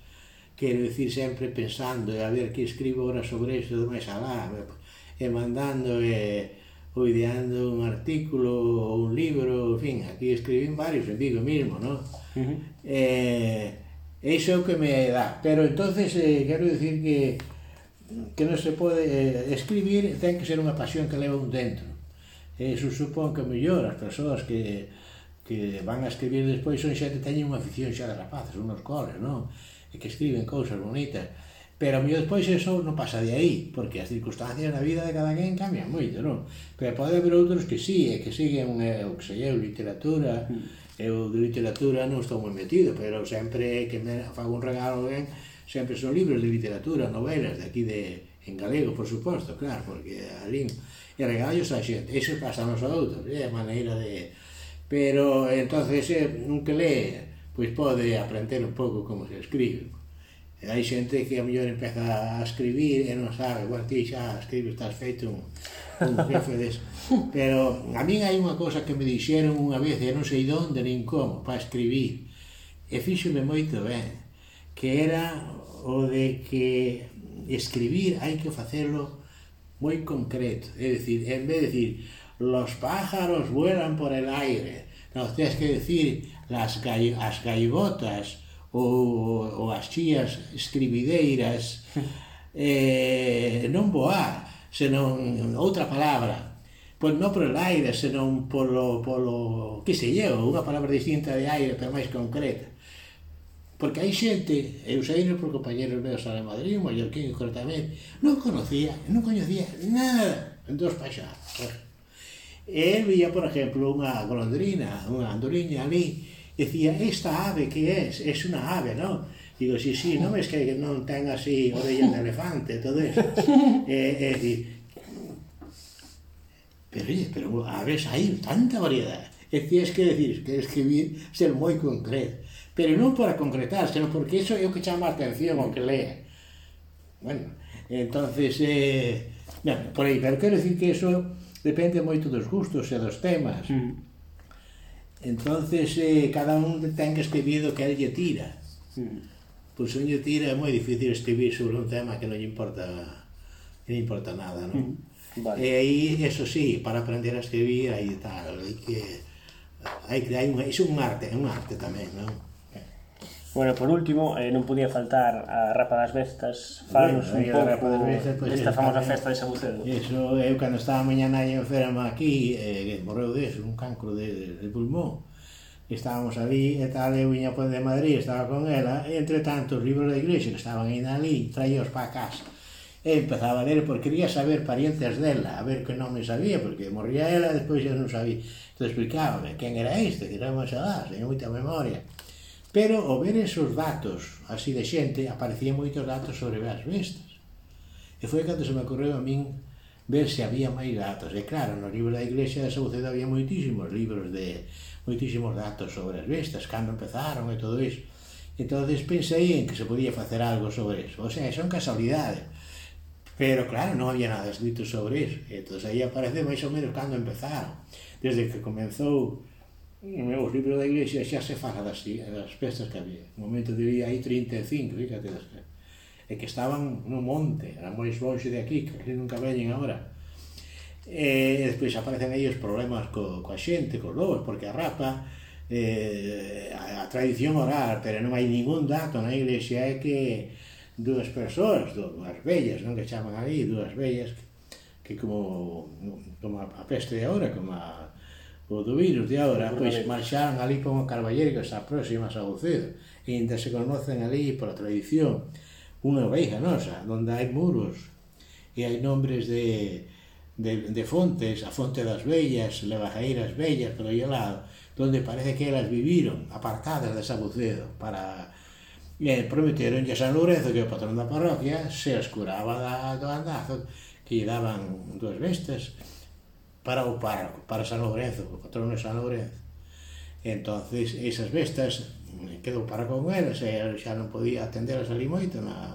Quero dicir sempre pensando e a ver que escribo ora sobre isto do máis alá. E mandando e ou ideando un artículo ou un libro, en fin, aquí escribín varios en Vigo mismo, non? Uh -huh. eh, Eso é o que me dá. Pero entonces eh, quero dicir que que non se pode eh, escribir ten que ser unha pasión que leva un dentro. E iso supón que mellor as persoas que que van a escribir despois son xente que teñen unha afición xa de rapaces, unos coles, non? E que escriben cousas bonitas. Pero a mí despois eso non pasa de aí, porque as circunstancias da vida de cada quen cambian moito, non? Pero pode haber outros que sí, e que siguen eh, o que se lle literatura, mm eu de literatura non estou moi metido, pero sempre que me fago un regalo ben, sempre son libros de literatura, novelas de aquí de, en galego, por suposto, claro, porque alín e regalos a xente, iso pasa nos adultos, é a maneira de... Pero, entonces, eh, un que lee, pois pode aprender un pouco como se escribe. E hai xente que a mellor empeza a escribir e non sabe, bueno, ti xa escribes, estás feito un, un jefe des. Pero a min hai unha cosa que me dixeron unha vez, e non sei donde nin como, para escribir. E fíxome moito ben, que era o de que escribir hai que facelo moi concreto. É dicir, en vez de decir, los pájaros vuelan por el aire, non, tens que decir, las, gai as gaivotas ou, ou as chías escribideiras eh, non voar senón outra palabra pois non polo aire senón polo, polo que se llevo unha palabra distinta de aire pero máis concreta porque hai xente, eu sei por compañeros meus a Madrid, mallorquín concretamente, non conocía, non coñecía nada dos paixados. E el vía, por exemplo, unha golondrina, unha andoriña ali, decía, esta ave que es? Es una ave, non? Digo, sí, sí, non es que non ten así orellas de elefante, todo eso. eh, e di, pero, oye, pero aves hai tanta variedade. E tienes que decir, que escribir, ser moi concreto. Pero non para concretar, sino porque eso é o que chama a atención o que lea. Bueno, entonces, eh, bueno, por aí, pero quero decir que eso depende moito dos gustos e dos temas. Mm entonces eh, cada un ten que escribir o que el lle tira mm. pois pues, un lle tira é moi difícil escribir sobre un tema que non lle importa que non importa nada non? Mm, vale. e aí, eso sí, para aprender a escribir aí tal, hai que hai, hai, é un arte, é un arte tamén non? Bueno, por último, eh, non podía faltar a Rapa das Bestas Falanos bueno, un pouco Bestas, pois, pues, desta eh, famosa festa de Sabucedo Eso, eu cando estaba mañá na enferma aquí eh, Morreu deso, un cancro de, de, de pulmón estábamos ali e tal, eu viña pois de Madrid, estaba con ela, e entre tanto os libros da igrexa que estaban ainda ali, traíos para casa. E empezaba a ler porque quería saber parientes dela, a ver que non me sabía, porque morría ela e despois eu non sabía. Entón explicábame quen era este, que era Machadás, teño moita memoria. Pero ao ver esos datos así de xente, aparecían moitos datos sobre as bestas. E foi cando se me ocorreu a min ver se había máis datos. E claro, no libro da Iglesia de Saucedo había moitísimos libros de moitísimos datos sobre as bestas, cando empezaron e todo iso. Entonces pensei en que se podía facer algo sobre eso. O sea, son casualidades. Pero claro, non había nada escrito sobre iso. Entón aí aparece máis ou menos cando empezaron. Desde que comenzou os libros da iglesia xa se fala das, das festas que había. No momento diría aí 35, fíjate, das, e que estaban no monte, eran máis longe de aquí, que aquí nunca veñen agora. E, e despois aparecen aí os problemas co, coa xente, cos lobos, porque a rapa, eh, a, a tradición oral, pero non hai ningún dato na iglesia, é que dúas persoas, dúas vellas, non que chaman aí, dúas vellas, que como, como a peste de agora, como a Pois o do virus de agora, pois marcharon ali con que está próximas a Saucedo, e ainda se conocen ali pola tradición. Unha oveja nosa, onde hai muros e hai nombres de, de, de fontes, a fonte das vellas, levajeiras vellas pelo lado, donde parece que elas viviron apartadas de Sabucedo para eh, e prometeron a San Lourenzo que o patrón da parroquia se as curaba da, do andazo que lle daban dúas bestas para o párroco, para San Lourenzo, o patrón de San Lourenzo. Entonces esas bestas, quedou para con elas, e xa non podía atendelas ali moito, na,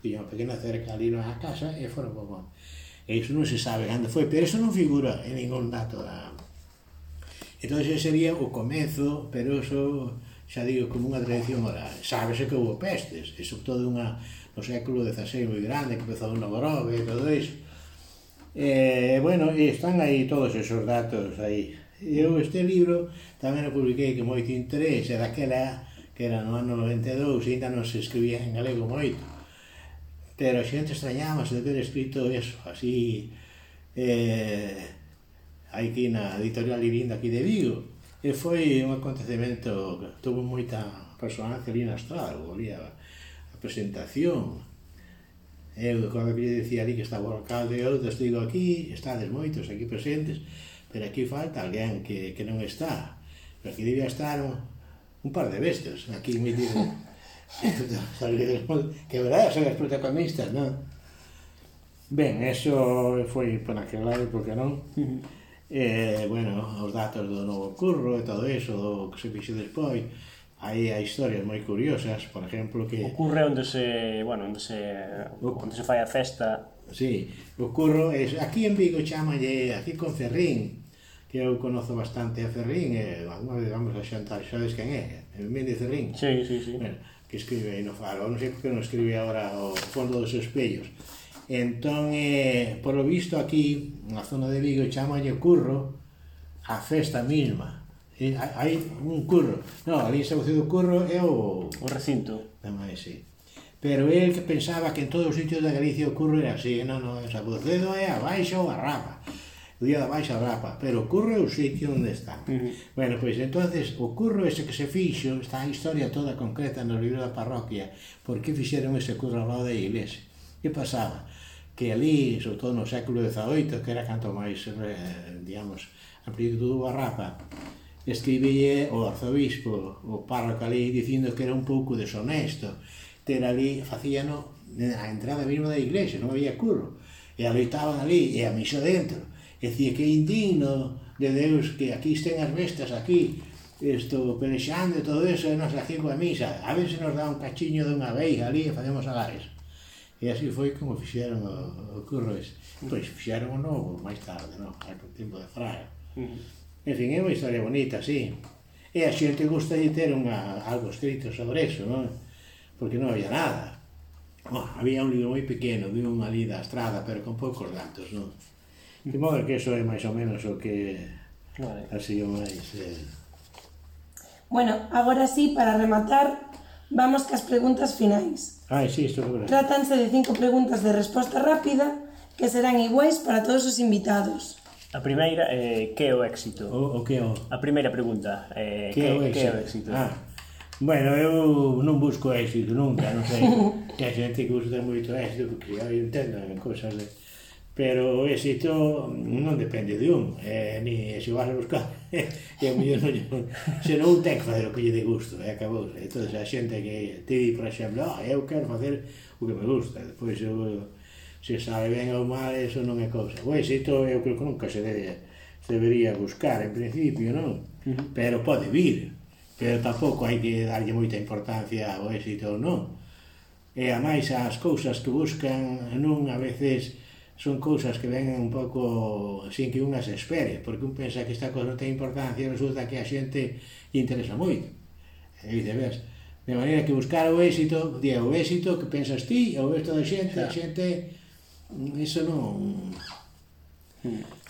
tiña unha pequena cerca ali na casa, e foron para bon. E iso non se sabe onde foi, pero iso non figura en ningún dato da... Entón, ese sería o comezo, pero eso xa digo, como unha tradición oral. Sábese que houve pestes, e sobre todo unha, no século XVI moi grande, que empezou no Borove e todo iso, Eh, bueno, eh, están aí todos esos datos aí. Eu este libro tamén o publiquei que moito interese, daquela que era no ano 92, ainda non se escribía en galego moito. Pero a xente extrañábase de ter escrito eso, así, eh, aquí na editorial Livinda aquí de Vigo. E foi un acontecemento que tuvo moita resonancia ali na estrada, volía a presentación, Eu, como que dicía ali que estaba o alcalde eu, digo, aquí, estades moitos aquí presentes, pero aquí falta alguén que, que non está. Pero aquí debía estar un, un par de bestas, aquí me digo, que verdade, son os protagonistas, non? Ben, eso foi por aquel lado, porque non? eh, bueno, os datos do novo curro e todo eso, do que se fixe despois, Aí hai historias moi curiosas, por exemplo, que... Ocurre onde se, bueno, onde se, onde se fai a festa... Sí, ocurro, es, aquí en Vigo chamalle, aquí con Ferrín, que eu conozo bastante a Ferrín, e eh, vez vamos a xantar, sabes quen é? Méndez Ferrín. Sí, sí, sí. Bueno, que escribe aí no faro, non sei porque non escribe agora o fondo dos espellos. Entón, eh, por lo visto aquí, na zona de Vigo, chamalle curro a festa mesma. E hai un curro. Non, ali o seu curro é o... O recinto. Tamén, sí. Pero el que pensaba que en todos os sitios da Galicia o curro era así, non, non, en Sabucedo é abaixo a rapa. O día da baixa rapa, pero o curro é o sitio onde está. Uh -huh. Bueno, pois entonces o curro ese que se fixo, está a historia toda concreta no libro da parroquia, por que fixeron ese curro ao lado da iglesia? Que pasaba? Que ali, sobre todo no século XVIII, que era canto máis, eh, digamos, amplitud do rapa, escribille o arzobispo, o párroco ali, dicindo que era un pouco deshonesto ter ali, facíano a entrada mesmo da iglesia, non había curro, e aloitaban ali, e a miso dentro, e dicía que indigno de Deus que aquí estén as bestas aquí, isto, pelexando e todo eso, e nos aquí coa misa, a ver se nos dá un cachiño dunha veiga ali e facemos agares. E así foi como fixeron o, o curro ese. Pois fixeron o novo máis tarde, non? Claro, tempo de Fraga. Uh -huh. En fin, é unha historia bonita, sí. E a xente gusta de ter unha, algo escrito sobre eso, non? Porque non había nada. Bueno, había un libro moi pequeno de unha lida estrada, pero con poucos datos, non? De modo que eso é máis ou menos o que vale. así o máis... Eh... Bueno, agora sí, para rematar, vamos cas preguntas finais. Ai, sí, isto é Trátanse de cinco preguntas de resposta rápida que serán iguais para todos os invitados. A primeira é eh, que é o éxito? O, o que é o? A primeira pregunta eh, é eh, que, que, é o que é o éxito? Ah. Bueno, eu non busco éxito nunca, non sei. Que a xente que gusta moito éxito porque eu entendo cousas de... Pero o éxito non depende de un, eh, ni se vas a buscar, e a mellor non, se non ten que facer o que lle de gusto, e eh, acabou. Entón, a xente que te di, por exemplo, ah, eu quero facer o que me gusta, depois eu se sabe ben ou mal, eso non é cousa. O éxito eu creo que nunca se debe, se debería buscar, en principio, non? Uh -huh. Pero pode vir, pero tampouco hai que darlle moita importancia ao éxito ou non. E a máis as cousas que buscan non a veces son cousas que ven un pouco sin que unha se espere, porque un pensa que esta cosa non ten importancia e resulta que a xente interesa moito. E dice, ves, de maneira que buscar o éxito, di, o éxito que pensas ti, o éxito da xente, a xente Iso non...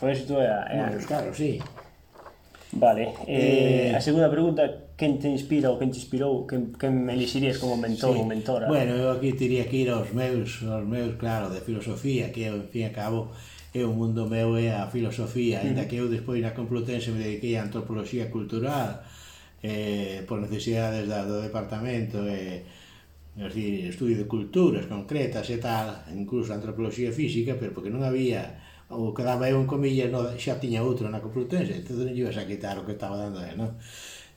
Por iso tú é a... É a... Non, claro, sí. Vale, eh, eh, a segunda pregunta, quen te inspira ou quen te inspirou, quen, quen elixirías como mentor sí. ou mentora? Bueno, eu aquí teria que ir aos meus, aos meus, claro, de filosofía, que eu, en fin, a cabo, é o mundo meu é a filosofía, ainda que eu despois na Complutense me dediquei a antropoloxía cultural, eh, por necesidades da, do departamento, eh, é dicir, estudio de culturas concretas e tal, incluso antropoloxía física, pero porque non había o que daba eu en comillas no, xa tiña outro na Complutense, entón non ibas a quitar o que estaba dando eu, non?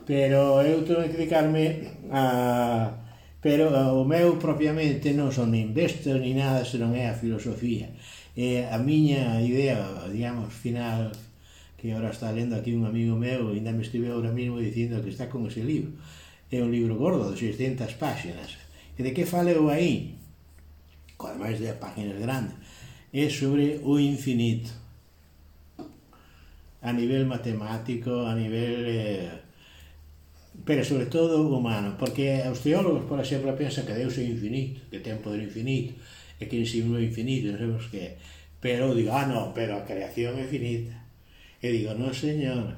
Pero eu tuve que dedicarme a... Pero o meu propiamente non son nin bestas ni nada, senón é a filosofía. E a miña idea, digamos, final, que ahora está lendo aquí un amigo meu, ainda me escribe ahora mismo dicindo que está con ese libro. É un libro gordo, de 600 páxinas, E de que faleu aí? Ademais de páginas grandes. É sobre o infinito. A nivel matemático, a nivel... Eh, pero sobre todo humano, porque os teólogos, por exemplo, pensan que Deus é infinito, que ten poder infinito, e que ensino é infinito, non sabemos que pero digo, ah non, pero a creación é finita e digo, non señor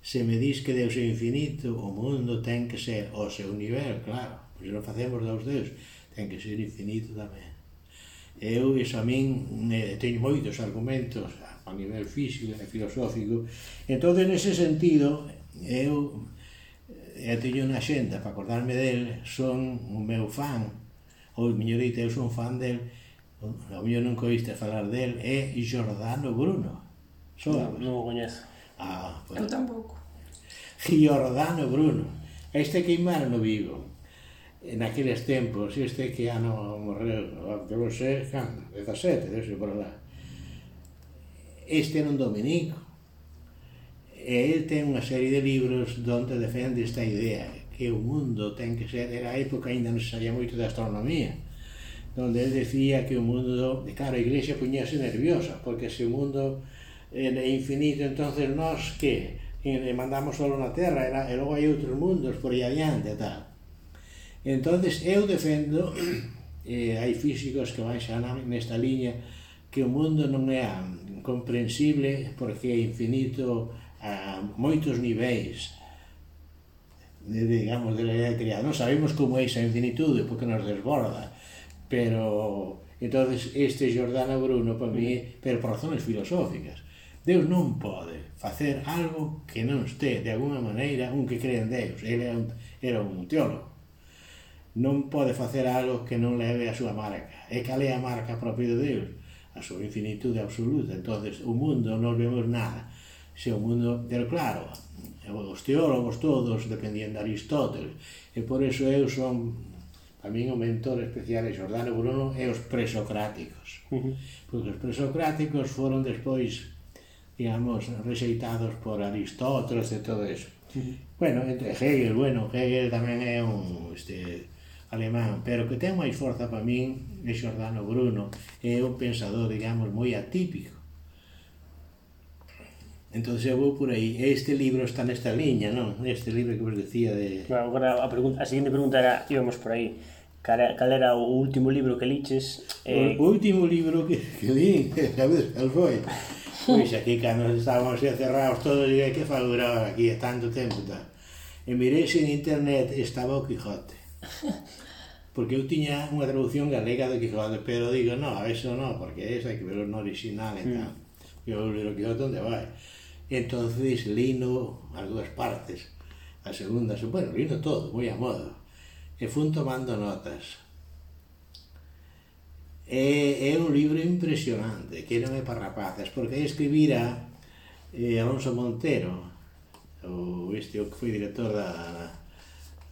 se me dis que Deus é infinito o mundo ten que ser o seu nivel, claro Pois non facemos dous deus, ten que ser infinito tamén. Eu, iso a min, eh, teño moitos argumentos a nivel físico e filosófico. Entón, nese sentido, eu, eu teño unha xenda para acordarme del, son o meu fan, ou miñorita, eu son fan del, o mellor nunca coiste falar del, é Giordano Bruno. Soa, non, o coñezo. Ah, pues, eu tampouco. Giordano Bruno. Este queimaron no Vigo en aqueles tempos, este que ano morreu, debo ser, can, 17, debe ser por lá. Este era un dominico, e ele ten unha serie de libros donde defende esta idea, que o mundo ten que ser, era a época ainda non se sabía moito de astronomía, donde ele decía que o mundo, claro, a iglesia puñase nerviosa, porque se o mundo é infinito, entonces nós que mandamos solo na Terra, era, e logo hai outros mundos por aí adiante e tal Entonces eu defendo, eh, hai físicos que van xa nesta liña, que o mundo non é comprensible porque é infinito a moitos niveis de, digamos, de la idea creada. Non sabemos como é esa infinitude porque nos desborda, pero entonces este Giordano Bruno para mí, pero por razones filosóficas. Deus non pode facer algo que non este de alguna maneira un que cree en Deus. Ele era un, era un teólogo non pode facer algo que non leve a súa marca. E cal é a marca propia de Deus? A súa infinitude absoluta. entonces o mundo non vemos nada. Se o mundo, pero claro, os teólogos todos dependían de Aristóteles. E por eso eu son, a min o mentor especial é Jordano Bruno e os presocráticos. Porque os presocráticos foron despois, digamos, rexeitados por Aristóteles e todo eso. Bueno, entre Hegel, bueno, Hegel tamén é un este, alemán, pero que ten máis forza para min é Xordano Bruno, é un pensador, digamos, moi atípico. Entón eu vou por aí. Este libro está nesta liña, non? Este libro que vos decía de... Claro, agora a, pregunta, a seguinte pregunta era, íbamos por aí. Cal, cal era o último libro que liches? Eh... O, último libro que, que li, a ver, cal foi? Pois aquí, cando estábamos cerrados todos, e que falo agora aquí, tanto tempo, tal. E mirei en internet, estaba o Quijote. Porque eu tiña unha traducción galega do Quijote, pero digo, no, a eso no, porque esa hai que ver no original, e hmm. tal. Eu leo o Quijote onde vai. Entonces lino as dúas partes. A segunda, bueno, lino todo, moi a modo. E fun tomando notas. É, é un libro impresionante, que non é para rapaces, porque aí escribira eh, Alonso Montero, o este o que foi director da,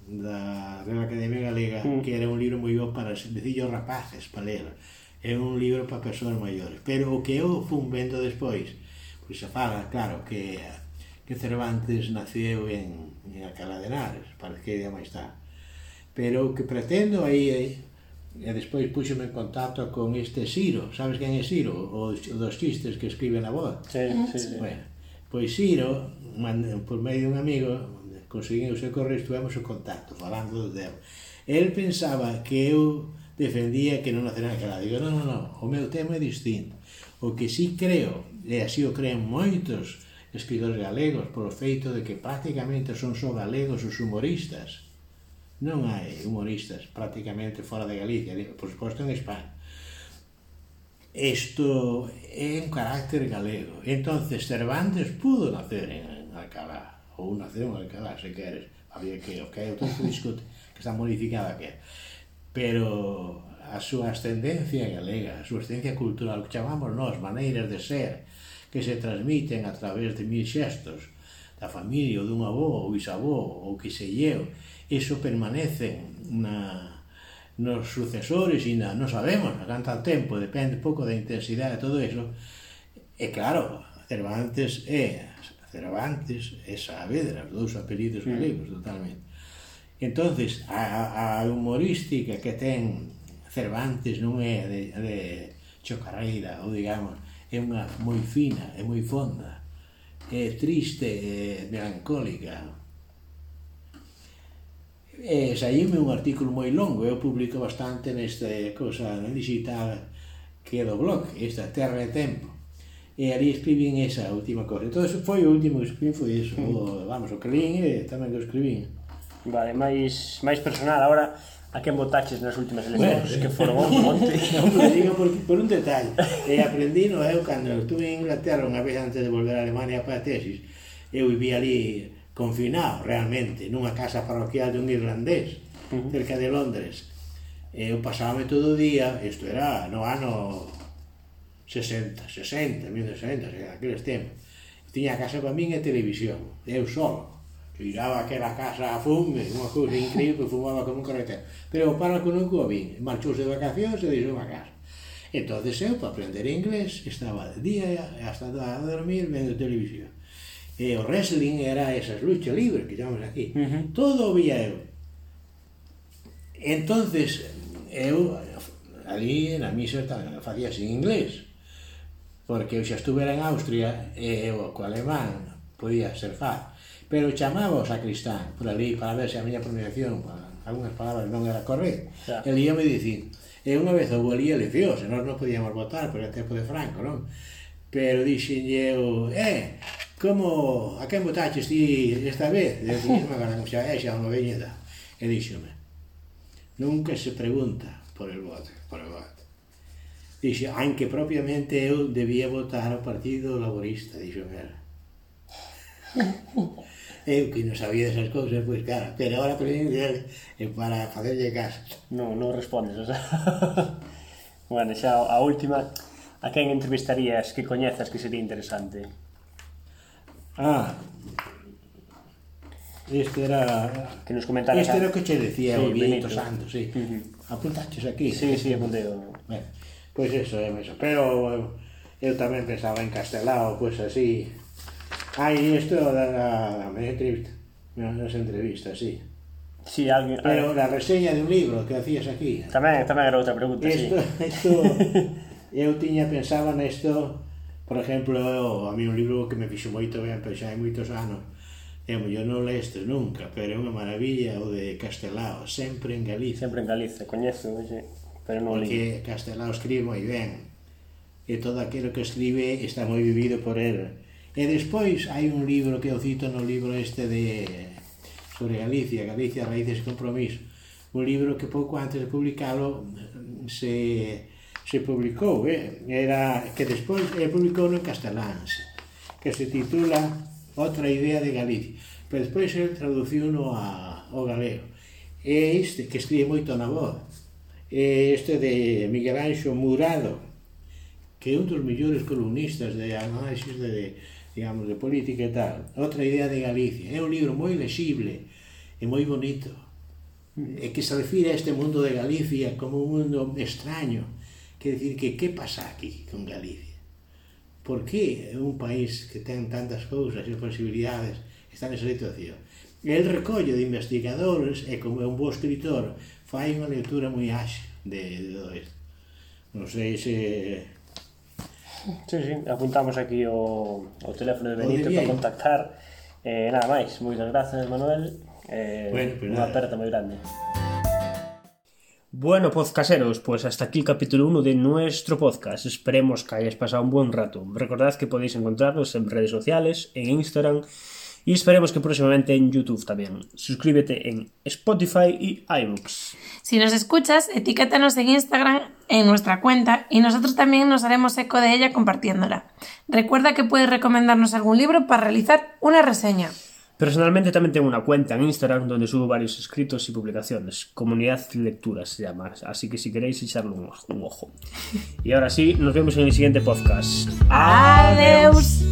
da Real Academia Galega mm. que era un libro moi bo para sencillos rapaces para ler é un libro para persoas maiores pero o que eu fun vendo despois pois se fala, claro, que que Cervantes naceu en, en Alcalá de Henares para que idea máis está pero o que pretendo aí é e despois puxome en contacto con este Ciro, sabes quen é Ciro? O, o dos chistes que escribe na voz sí, sí, bueno. Pois Ciro, man, por medio de un amigo conseguín o seu correo, estuvemos o contacto, falando do deus. El pensaba que eu defendía que non nacerá naquela. Digo, non, non, non, o meu tema é distinto. O que sí creo, e así o creen moitos escritores galegos, polo feito de que prácticamente son só galegos os humoristas. Non hai humoristas prácticamente fora de Galicia, por suposto en España. Isto é un carácter galego. Entonces Cervantes pudo nacer en Alcalá, ou nación, cada se queres. Había que, ok, que tanto discute que está modificada que pero a súa ascendencia galega, a súa ascendencia cultural que chamamos nós, maneiras de ser que se transmiten a través de mil xestos da familia ou dun avó ou bisavó ou que se lleu iso permanece na, nos sucesores e na, non sabemos a canta tempo, depende pouco da intensidade de todo iso. E claro, Cervantes é Cervantes e Saavedra, os dous apelidos mm. galegos totalmente. Entonces, a, a humorística que ten Cervantes non é de, de Chocarreira, ou digamos, é unha moi fina, é moi fonda, é triste, é melancólica. E saíme un artículo moi longo, eu publico bastante nesta cosa digital que é do blog, esta Terra e Tempo e ali escribín esa última cosa. Entón, foi o último que escribín, foi iso, hmm. o, vamos, o que lín e tamén que o escribín. Vale, máis, máis personal, agora, a quen votaches nas últimas eleccións, bueno, que foron un monte. non, pero digo por, por un detalle, e aprendi no eu cando estuve en Inglaterra unha vez antes de volver a Alemania para a tesis, eu vivía ali confinado realmente, nunha casa parroquial de un irlandés, uh -huh. cerca de Londres. Eu pasábame todo o día, isto era no ano 60, 60, 1960, aqueles tempos. Tiña casa para min e televisión, eu solo. Tiraba aquela casa a fume, unha cousa incrível, fumaba como un carretero. Pero o párroco nunca o vin, marchouse de vacacións e deixou a casa. Entonces eu, para aprender inglés, estaba de día hasta a dormir vendo televisión. E o wrestling era esas luchas libres que chamamos aquí. Uh -huh. Todo o vía eu. Entonces, eu ali na misa facía sin inglés porque eu xa estuvera en Austria e eu co alemán podía ser fácil. Pero chamaba o sacristán por ali para ver se a miña pronunciación, para, algunhas palabras non era correcta. Yeah. El ia me dicir, e unha vez eu volía e e nós non podíamos votar, por el tempo de Franco, non? Pero dixen eu, eh, como, a quen votaches ti esta vez? E dixen, agora, xa, é xa unha veñeda. E díxome, nunca se pregunta por el voto, por el voto. Dice, anche propriamente eu debía votar ao Partido Laborista, dixo ela. eu que non sabía esas cousas, pois claro, pero agora presidencial é para facerlle caso. Non, non respondes, o sea. bueno, xa a última, a quen entrevistarías que coñezas que sería interesante? Ah, Este era que nos comentaras. Este era o que che decía sí, o Benito, Benito Santos, sí. Uh -huh. Apuntaches aquí. Sí, sí, apuntei. Bueno, Pois eso é eso. Pero eu, eu tamén pensaba en castelao, pois así. Ai, isto da, da, da minha entrevista. Nas entrevistas, sí. Sí, alguén... Pero eh, la reseña de un libro que hacías aquí. Tamén, tamén era outra pregunta, esto, sí. Isto, eu tiña pensaba nesto, por exemplo, a mí un libro que me fixo moito ben, pero xa hai moitos anos, É, eu non leste nunca, pero é unha maravilla o de Castelao, sempre en Galicia. Sempre en Galicia, coñezo, oxe pero non porque li. Castelao escribe moi ben. E todo aquilo que escribe está moi vivido por él e despois hai un libro que eu cito no libro este de sobre Galicia, Galicia, Raíces e Compromiso. Un libro que pouco antes de publicalo mm, se, se publicou eh? era que despois eh, publicou en castelán que se titula Outra idea de Galicia. Pero despois el traduciu no a, ao galego. E este que escribe moito na voz este de Miguel Anxo Murado, que é un dos mellores columnistas de análisis de, digamos, de política e tal. Outra idea de Galicia. É un libro moi lexible e moi bonito. E que se refire a este mundo de Galicia como un mundo extraño. Quer dicir que que pasa aquí con Galicia? Por que un país que ten tantas cousas e posibilidades está nesa situación? El recollo de investigadores e como é un bo escritor fai unha lectura moi axe de, de dois. Non sei se... Sí, sí, apuntamos aquí o, o teléfono de Benito para contactar. Eh, nada máis, moitas grazas, Manuel. Eh, bueno, pues unha aperta moi grande. Bueno, podcasteros, pues hasta aquí el capítulo 1 de nuestro podcast. Esperemos que hayáis pasado un buen rato. Recordad que podéis encontrarnos en redes sociales, en Instagram, y esperemos que próximamente en YouTube también. Suscríbete en Spotify y iBooks. Si nos escuchas, etiquétanos en Instagram en nuestra cuenta y nosotros también nos haremos eco de ella compartiéndola. Recuerda que puedes recomendarnos algún libro para realizar una reseña. Personalmente también tengo una cuenta en Instagram donde subo varios escritos y publicaciones. Comunidad Lecturas se llama. Así que si queréis echarle un ojo. un ojo. Y ahora sí, nos vemos en el siguiente podcast. Adeus.